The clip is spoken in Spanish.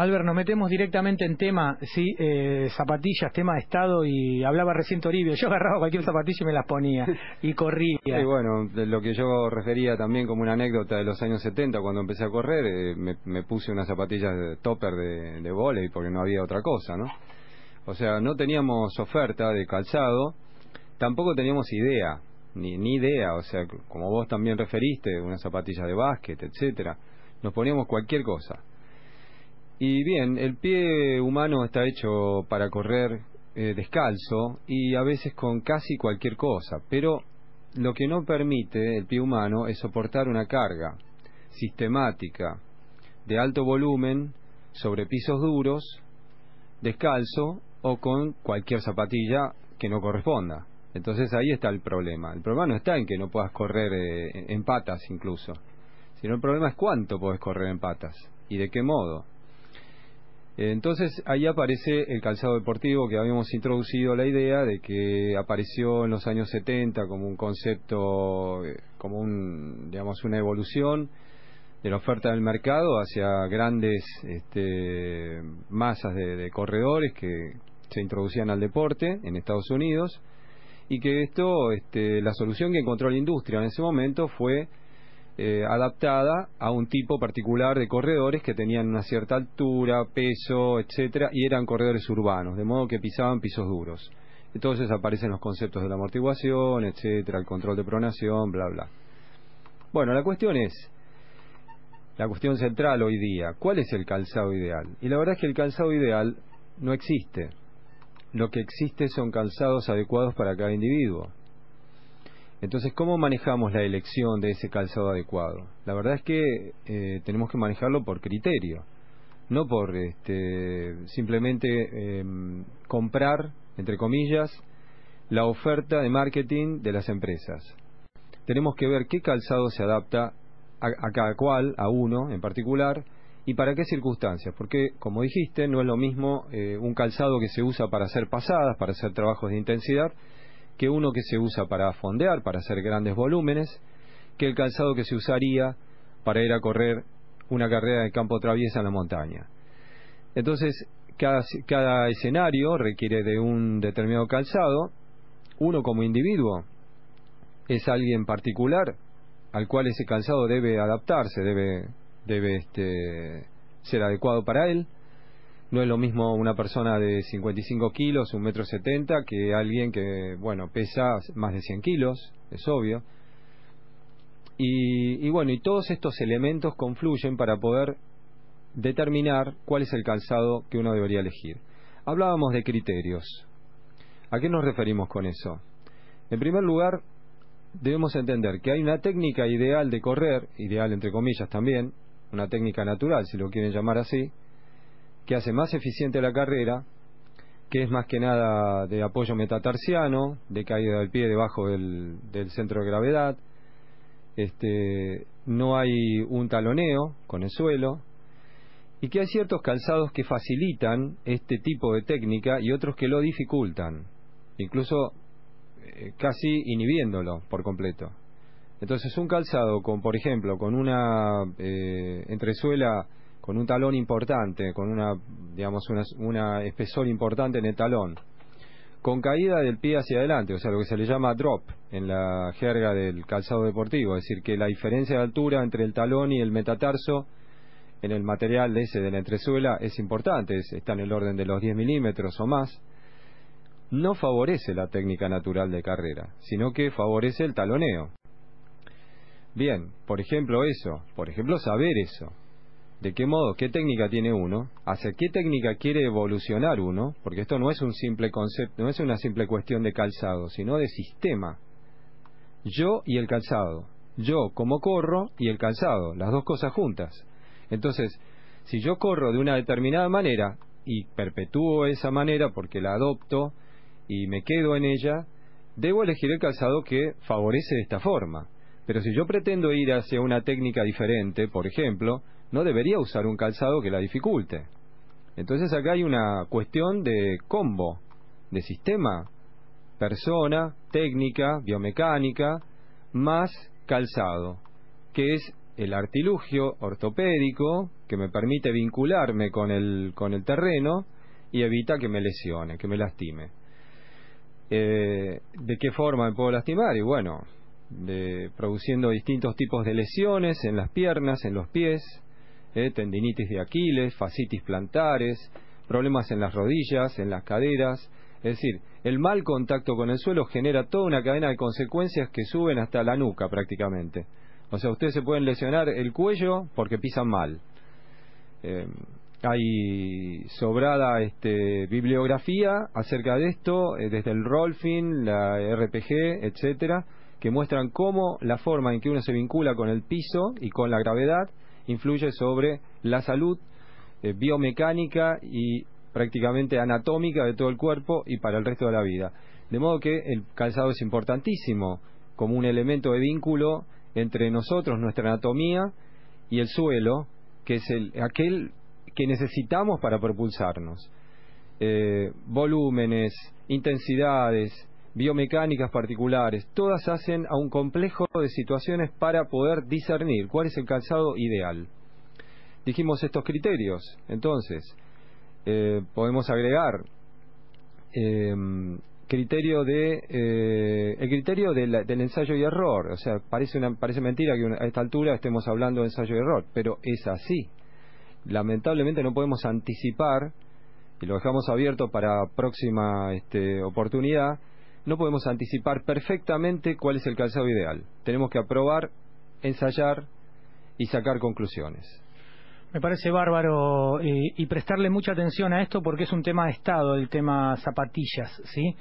Albert, nos metemos directamente en tema, sí, eh, zapatillas, tema de estado, y hablaba recién Toribio. Yo agarraba cualquier zapatilla y me las ponía, y corría. Y bueno, de lo que yo refería también como una anécdota de los años 70, cuando empecé a correr, eh, me, puse unas zapatillas de topper de, de volei porque no había otra cosa, ¿no? O sea, no teníamos oferta de calzado, tampoco teníamos idea, ni, ni idea, o sea, como vos también referiste, unas zapatillas de básquet, etcétera. Nos poníamos cualquier cosa. Y bien, el pie humano está hecho para correr eh, descalzo y a veces con casi cualquier cosa, pero lo que no permite el pie humano es soportar una carga sistemática de alto volumen sobre pisos duros, descalzo o con cualquier zapatilla que no corresponda. Entonces ahí está el problema. El problema no está en que no puedas correr eh, en patas incluso, sino el problema es cuánto puedes correr en patas y de qué modo. Entonces ahí aparece el calzado deportivo que habíamos introducido la idea de que apareció en los años 70 como un concepto, eh, como un, digamos, una evolución de la oferta del mercado hacia grandes este, masas de, corredores que se introducían al deporte en Estados Unidos y que esto, este, la solución que encontró la industria en ese momento fue eh, adaptada a un tipo particular de corredores que tenían una cierta altura, peso, etcétera, y eran corredores urbanos, de modo que pisaban pisos duros. Entonces aparecen los conceptos de la amortiguación, etcétera, el control de pronación, bla bla. Bueno, la cuestión es la cuestión central hoy día, ¿cuál es el calzado ideal? Y la verdad es que el calzado ideal no existe. Lo que existe son calzados adecuados para cada individuo. Entonces, ¿cómo manejamos la elección de ese calzado adecuado? La verdad es que eh, tenemos que manejarlo por criterio, no por este, simplemente em, comprar, entre comillas, la oferta de marketing de las empresas. Tenemos que ver qué calzado se adapta a, cada cual, a uno en particular, y para qué circunstancias. Porque, como dijiste, no es lo mismo eh, un calzado que se usa para hacer pasadas, para hacer trabajos de intensidad, que uno que se usa para fondear, para hacer grandes volúmenes, que el calzado que se usaría para ir a correr una carrera de campo traviesa en la montaña. Entonces, cada, escenario requiere de un determinado calzado. Uno como individuo es alguien particular al cual ese calzado debe adaptarse, debe, debe este, ser adecuado para él no es lo mismo una persona de 55 kilos, un metro setenta, que alguien que, bueno, pesa más de 100 kilos, es obvio. Y, y bueno, y todos estos elementos confluyen para poder determinar cuál es el calzado que uno debería elegir. Hablábamos de criterios. ¿A qué nos referimos con eso? En primer lugar, debemos entender que hay una técnica ideal de correr, ideal entre comillas también, una técnica natural, si lo quieren llamar así, que hace más eficiente la carrera, que es más que nada de apoyo metatarsiano, de caída del pie debajo del, centro de gravedad, este, no hay un taloneo con el suelo, y que hay ciertos calzados que facilitan este tipo de técnica y otros que lo dificultan, incluso eh, casi inhibiéndolo por completo. Entonces un calzado con, por ejemplo, con una eh, entresuela con un talón importante, con una, digamos, una, espesor importante en el talón, con caída del pie hacia adelante, o sea, lo que se le llama drop en la jerga del calzado deportivo, es decir, que la diferencia de altura entre el talón y el metatarso en el material ese de la entresuela es importante, está en el orden de los 10 milímetros o más, no favorece la técnica natural de carrera, sino que favorece el taloneo. Bien, por ejemplo eso, por ejemplo saber eso, de qué modo, qué técnica tiene uno, hacia qué técnica quiere evolucionar uno, porque esto no es un simple concepto, no es una simple cuestión de calzado, sino de sistema. Yo y el calzado. Yo como corro y el calzado, las dos cosas juntas. Entonces, si yo corro de una determinada manera y perpetúo esa manera porque la adopto y me quedo en ella, debo elegir el calzado que favorece esta forma. Pero si yo pretendo ir hacia una técnica diferente, por ejemplo, no debería usar un calzado que la dificulte. Entonces acá hay una cuestión de combo, de sistema, persona, técnica, biomecánica, más calzado, que es el artilugio ortopédico que me permite vincularme con el, con el terreno y evita que me lesione, que me lastime. Eh, ¿De qué forma me puedo lastimar? Y bueno, de, produciendo distintos tipos de lesiones en las piernas, en los pies, eh, tendinitis de Aquiles, fascitis plantares, problemas en las rodillas, en las caderas. Es decir, el mal contacto con el suelo genera toda una cadena de consecuencias que suben hasta la nuca prácticamente. O sea, ustedes se pueden lesionar el cuello porque pisan mal. Eh, hay sobrada este, bibliografía acerca de esto, eh, desde el Rolfing, la RPG, etcétera, que muestran cómo la forma en que uno se vincula con el piso y con la gravedad influye sobre la salud eh, biomecánica y prácticamente anatómica de todo el cuerpo y para el resto de la vida. De modo que el calzado es importantísimo como un elemento de vínculo entre nosotros, nuestra anatomía y el suelo, que es el, aquel que necesitamos para propulsarnos. Eh, volúmenes, intensidades, biomecánicas particulares, todas hacen a un complejo de situaciones para poder discernir cuál es el calzado ideal. Dijimos estos criterios, entonces eh, podemos agregar eh, criterio de eh, el criterio del ensayo y error, o sea, parece una, parece mentira que a esta altura estemos hablando de ensayo y error, pero es así. Lamentablemente no podemos anticipar, y lo dejamos abierto para próxima este, oportunidad, no podemos anticipar perfectamente cuál es el calzado ideal. Tenemos que aprobar, ensayar y sacar conclusiones. Me parece bárbaro eh, y prestarle mucha atención a esto porque es un tema de Estado, el tema zapatillas, ¿sí?